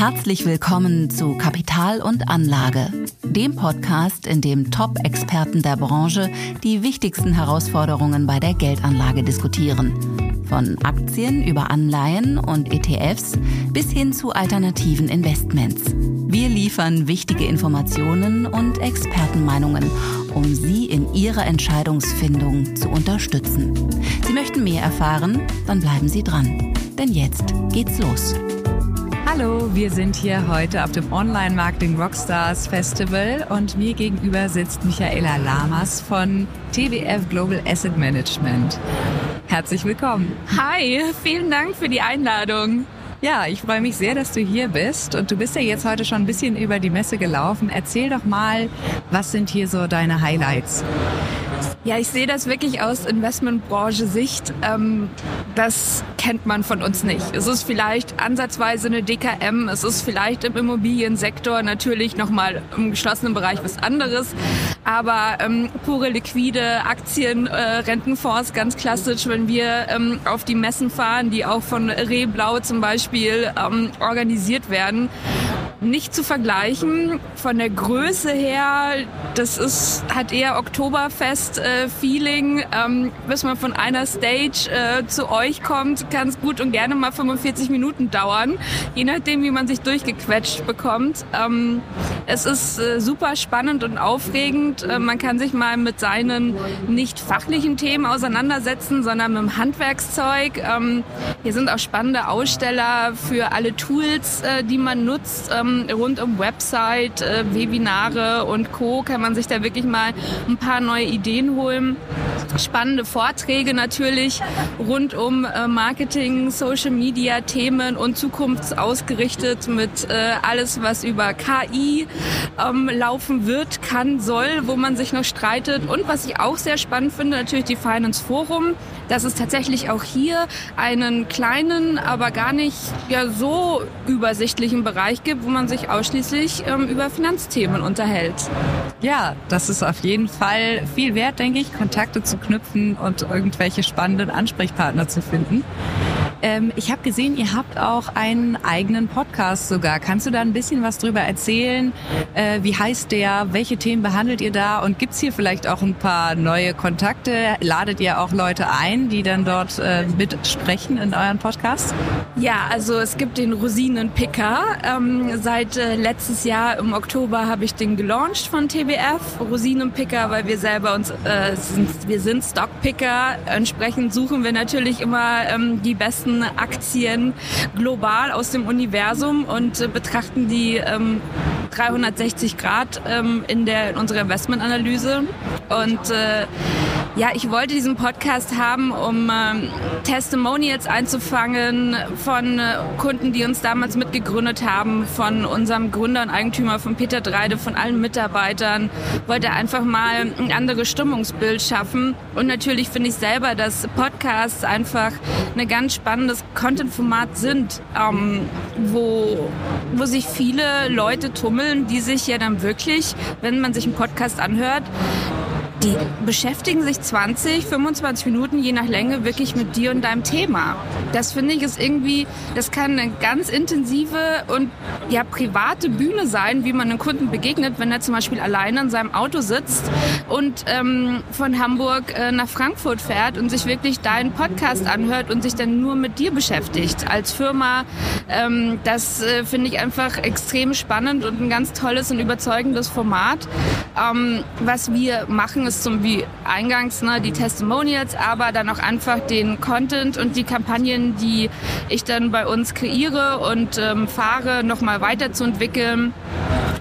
Herzlich willkommen zu Kapital und Anlage, dem Podcast, in dem Top-Experten der Branche die wichtigsten Herausforderungen bei der Geldanlage diskutieren. Von Aktien über Anleihen und ETFs bis hin zu alternativen Investments. Wir liefern wichtige Informationen und Expertenmeinungen, um Sie in Ihrer Entscheidungsfindung zu unterstützen. Sie möchten mehr erfahren? Dann bleiben Sie dran. Denn jetzt geht's los. Hallo, wir sind hier heute auf dem Online Marketing Rockstars Festival und mir gegenüber sitzt Michaela Lamas von TWF Global Asset Management. Herzlich willkommen. Hi, vielen Dank für die Einladung. Ja, ich freue mich sehr, dass du hier bist und du bist ja jetzt heute schon ein bisschen über die Messe gelaufen. Erzähl doch mal, was sind hier so deine Highlights? Ja, ich sehe das wirklich aus Investmentbranche-Sicht. Ähm, das kennt man von uns nicht. Es ist vielleicht ansatzweise eine DKM, es ist vielleicht im Immobiliensektor natürlich nochmal im geschlossenen Bereich was anderes, aber ähm, pure liquide Aktien, äh, Rentenfonds, ganz klassisch, wenn wir ähm, auf die Messen fahren, die auch von Reblau zum Beispiel organisiert werden nicht zu vergleichen. Von der Größe her, das ist, hat eher Oktoberfest-Feeling. Äh, ähm, bis man von einer Stage äh, zu euch kommt, kann es gut und gerne mal 45 Minuten dauern, je nachdem, wie man sich durchgequetscht bekommt. Ähm, es ist äh, super spannend und aufregend. Äh, man kann sich mal mit seinen nicht fachlichen Themen auseinandersetzen, sondern mit dem Handwerkszeug. Ähm, hier sind auch spannende Aussteller für alle Tools, äh, die man nutzt. Ähm, rund um Website, äh, Webinare und Co. kann man sich da wirklich mal ein paar neue Ideen holen. Spannende Vorträge natürlich rund um äh, Marketing, Social Media Themen und zukunftsausgerichtet mit äh, alles, was über KI ähm, laufen wird, kann, soll, wo man sich noch streitet. Und was ich auch sehr spannend finde, natürlich die Finance Forum, dass es tatsächlich auch hier einen kleinen, aber gar nicht ja so übersichtlichen Bereich gibt, wo man sich ausschließlich ähm, über Finanzthemen unterhält. Ja, das ist auf jeden Fall viel wert, denke ich, Kontakte zu knüpfen und irgendwelche spannenden Ansprechpartner zu finden. Ähm, ich habe gesehen, ihr habt auch einen eigenen Podcast sogar. Kannst du da ein bisschen was drüber erzählen? Äh, wie heißt der? Welche Themen behandelt ihr da? Und gibt's hier vielleicht auch ein paar neue Kontakte? Ladet ihr auch Leute ein, die dann dort äh, mitsprechen in euren Podcast? Ja, also es gibt den Rosinenpicker. Ähm, seit äh, letztes Jahr im Oktober habe ich den gelauncht von TBF. Rosinenpicker, weil wir selber uns, äh, sind, wir sind Stockpicker. Entsprechend suchen wir natürlich immer ähm, die besten besten Aktien global aus dem Universum und äh, betrachten die ähm, 360 Grad ähm, in, der, in unserer Investmentanalyse. Und äh, ja, ich wollte diesen Podcast haben, um ähm, Testimonials einzufangen von äh, Kunden, die uns damals mitgegründet haben, von unserem Gründer und Eigentümer, von Peter Dreide, von allen Mitarbeitern. Wollte einfach mal ein anderes Stimmungsbild schaffen. Und natürlich finde ich selber, dass Podcasts einfach ein ganz spannendes Content-Format sind, ähm, wo, wo sich viele Leute tummeln, die sich ja dann wirklich, wenn man sich einen Podcast anhört, die beschäftigen sich 20, 25 Minuten je nach Länge wirklich mit dir und deinem Thema. Das finde ich ist irgendwie, das kann eine ganz intensive und ja private Bühne sein, wie man einem Kunden begegnet, wenn er zum Beispiel alleine in seinem Auto sitzt und ähm, von Hamburg äh, nach Frankfurt fährt und sich wirklich deinen Podcast anhört und sich dann nur mit dir beschäftigt als Firma. Ähm, das äh, finde ich einfach extrem spannend und ein ganz tolles und überzeugendes Format. Ähm, was wir machen, ist zum wie eingangs ne, die Testimonials, aber dann auch einfach den Content und die Kampagnen, die ich dann bei uns kreiere und ähm, fahre, nochmal weiterzuentwickeln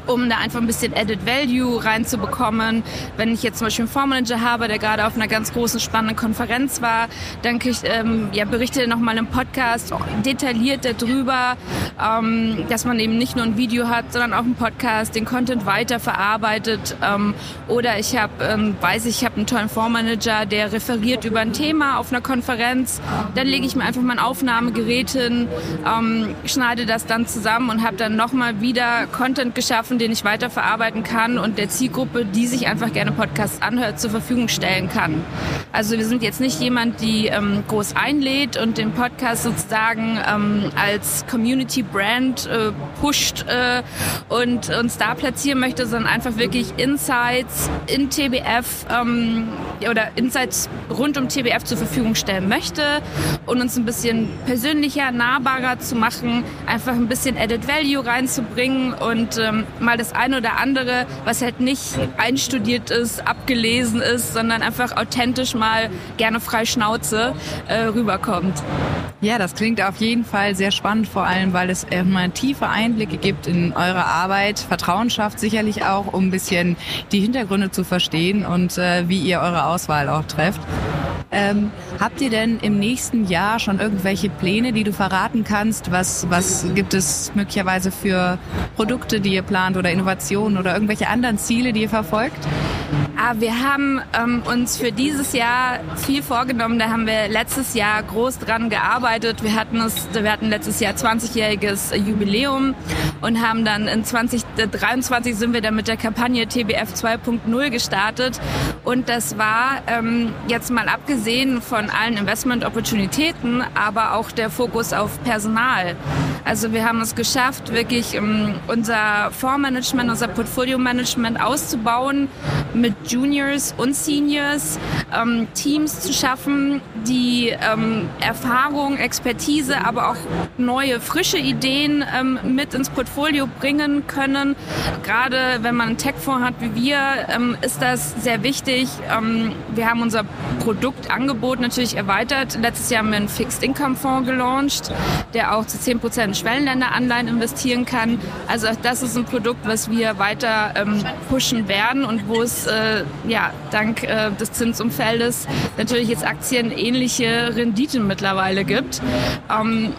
um da einfach ein bisschen Added Value reinzubekommen. Wenn ich jetzt zum Beispiel einen Fondsmanager habe, der gerade auf einer ganz großen, spannenden Konferenz war, dann krieg ich, ähm, ja, berichte nochmal im Podcast detailliert darüber, ähm, dass man eben nicht nur ein Video hat, sondern auch einen Podcast, den Content weiterverarbeitet. Ähm, oder ich habe, ähm, weiß ich, ich habe einen tollen Fondsmanager, der referiert über ein Thema auf einer Konferenz. Dann lege ich mir einfach mein Aufnahmegerät hin, ähm, schneide das dann zusammen und habe dann nochmal wieder Content geschaffen, den ich weiterverarbeiten kann und der Zielgruppe, die sich einfach gerne Podcasts anhört, zur Verfügung stellen kann. Also wir sind jetzt nicht jemand, die ähm, groß einlädt und den Podcast sozusagen ähm, als Community Brand äh, pusht äh, und uns da platzieren möchte, sondern einfach wirklich Insights in TBF ähm, oder Insights rund um TBF zur Verfügung stellen möchte und uns ein bisschen persönlicher, nahbarer zu machen, einfach ein bisschen Added Value reinzubringen und ähm, mal das eine oder andere, was halt nicht einstudiert ist, abgelesen ist, sondern einfach authentisch mal gerne frei Schnauze äh, rüberkommt. Ja, das klingt auf jeden Fall sehr spannend, vor allem, weil es immer tiefe Einblicke gibt in eure Arbeit. Vertrauen schafft sicherlich auch, um ein bisschen die Hintergründe zu verstehen und äh, wie ihr eure Auswahl auch trefft. Ähm, habt ihr denn im nächsten Jahr schon irgendwelche Pläne, die du verraten kannst? Was, was gibt es möglicherweise für Produkte, die ihr plant oder Innovationen oder irgendwelche anderen Ziele, die ihr verfolgt? Ah, wir haben ähm, uns für dieses Jahr viel vorgenommen. Da haben wir letztes Jahr groß dran gearbeitet. Wir hatten, es, wir hatten letztes Jahr 20-jähriges Jubiläum und haben dann in 2023 sind wir dann mit der Kampagne TBF 2.0 gestartet. Und das war ähm, jetzt mal abgesehen von allen Investment-Opportunitäten, aber auch der Fokus auf Personal. Also wir haben es geschafft, wirklich ähm, unser Fondsmanagement, unser Portfolio-Management auszubauen mit Juniors und Seniors, ähm, Teams zu schaffen, die ähm, Erfahrung, Expertise, aber auch neue, frische Ideen ähm, mit ins Portfolio bringen können. Gerade wenn man einen Tech-Fonds hat wie wir, ähm, ist das sehr wichtig. Ähm, wir haben unser Produktangebot natürlich erweitert. Letztes Jahr haben wir einen Fixed-Income-Fonds gelauncht, der auch zu 10% Schwellenländeranleihen investieren kann. Also das ist ein Produkt, was wir weiter ähm, pushen werden und wo es äh, ja dank äh, des Zinsumfeldes natürlich jetzt Aktien ähnliche Renditen mittlerweile gibt. Ähm,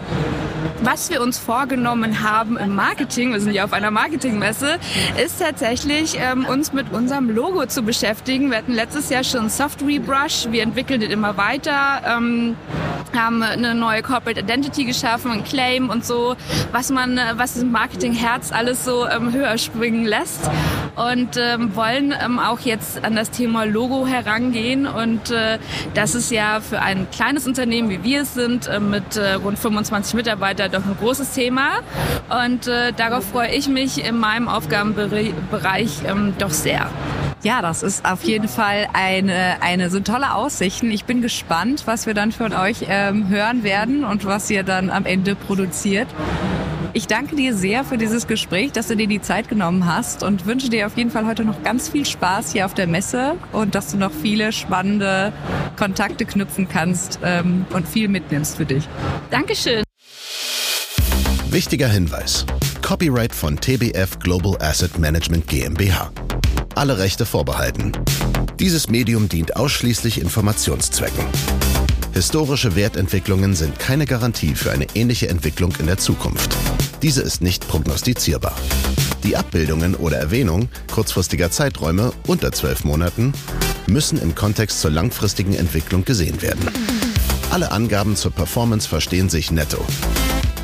was wir uns vorgenommen haben im Marketing, wir sind ja auf einer Marketingmesse, ist tatsächlich ähm, uns mit unserem Logo zu beschäftigen. Wir hatten letztes Jahr schon Soft Rebrush, wir entwickeln den immer weiter, ähm, haben eine neue Corporate Identity geschaffen, ein Claim und so, was man, was im Marketing-Herz alles so ähm, höher springen lässt. Und ähm, wollen ähm, auch jetzt an das Thema Logo herangehen. Und äh, das ist ja für ein kleines Unternehmen, wie wir es sind, äh, mit äh, rund 25 Mitarbeitern doch ein großes Thema und äh, darauf freue ich mich in meinem Aufgabenbereich ähm, doch sehr. Ja, das ist auf jeden Fall eine, eine so tolle Aussichten. Ich bin gespannt, was wir dann von euch ähm, hören werden und was ihr dann am Ende produziert. Ich danke dir sehr für dieses Gespräch, dass du dir die Zeit genommen hast und wünsche dir auf jeden Fall heute noch ganz viel Spaß hier auf der Messe und dass du noch viele spannende Kontakte knüpfen kannst ähm, und viel mitnimmst für dich. Dankeschön. Wichtiger Hinweis. Copyright von TBF Global Asset Management GmbH. Alle Rechte vorbehalten. Dieses Medium dient ausschließlich Informationszwecken. Historische Wertentwicklungen sind keine Garantie für eine ähnliche Entwicklung in der Zukunft. Diese ist nicht prognostizierbar. Die Abbildungen oder Erwähnung kurzfristiger Zeiträume unter zwölf Monaten müssen im Kontext zur langfristigen Entwicklung gesehen werden. Alle Angaben zur Performance verstehen sich netto.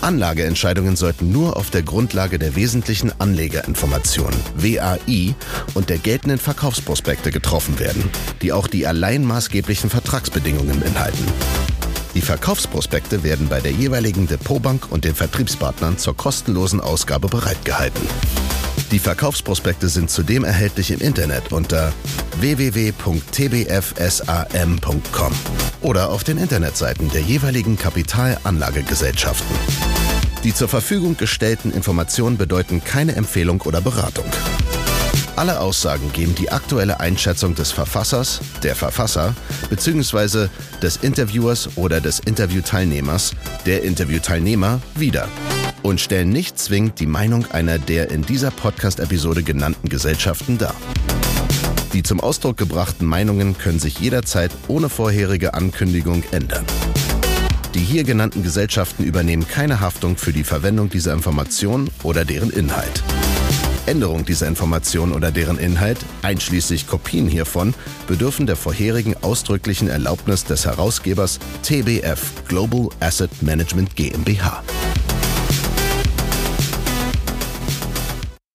Anlageentscheidungen sollten nur auf der Grundlage der wesentlichen Anlegerinformationen WAI und der geltenden Verkaufsprospekte getroffen werden, die auch die allein maßgeblichen Vertragsbedingungen beinhalten. Die Verkaufsprospekte werden bei der jeweiligen Depotbank und den Vertriebspartnern zur kostenlosen Ausgabe bereitgehalten. Die Verkaufsprospekte sind zudem erhältlich im Internet unter www.tbfsam.com oder auf den Internetseiten der jeweiligen Kapitalanlagegesellschaften. Die zur Verfügung gestellten Informationen bedeuten keine Empfehlung oder Beratung. Alle Aussagen geben die aktuelle Einschätzung des Verfassers, der Verfasser bzw. des Interviewers oder des Interviewteilnehmers, der Interviewteilnehmer wieder und stellen nicht zwingend die Meinung einer der in dieser Podcast-Episode genannten Gesellschaften dar. Die zum Ausdruck gebrachten Meinungen können sich jederzeit ohne vorherige Ankündigung ändern. Die hier genannten Gesellschaften übernehmen keine Haftung für die Verwendung dieser Informationen oder deren Inhalt. Änderung dieser Information oder deren Inhalt, einschließlich Kopien hiervon, bedürfen der vorherigen ausdrücklichen Erlaubnis des Herausgebers TBF Global Asset Management GmbH.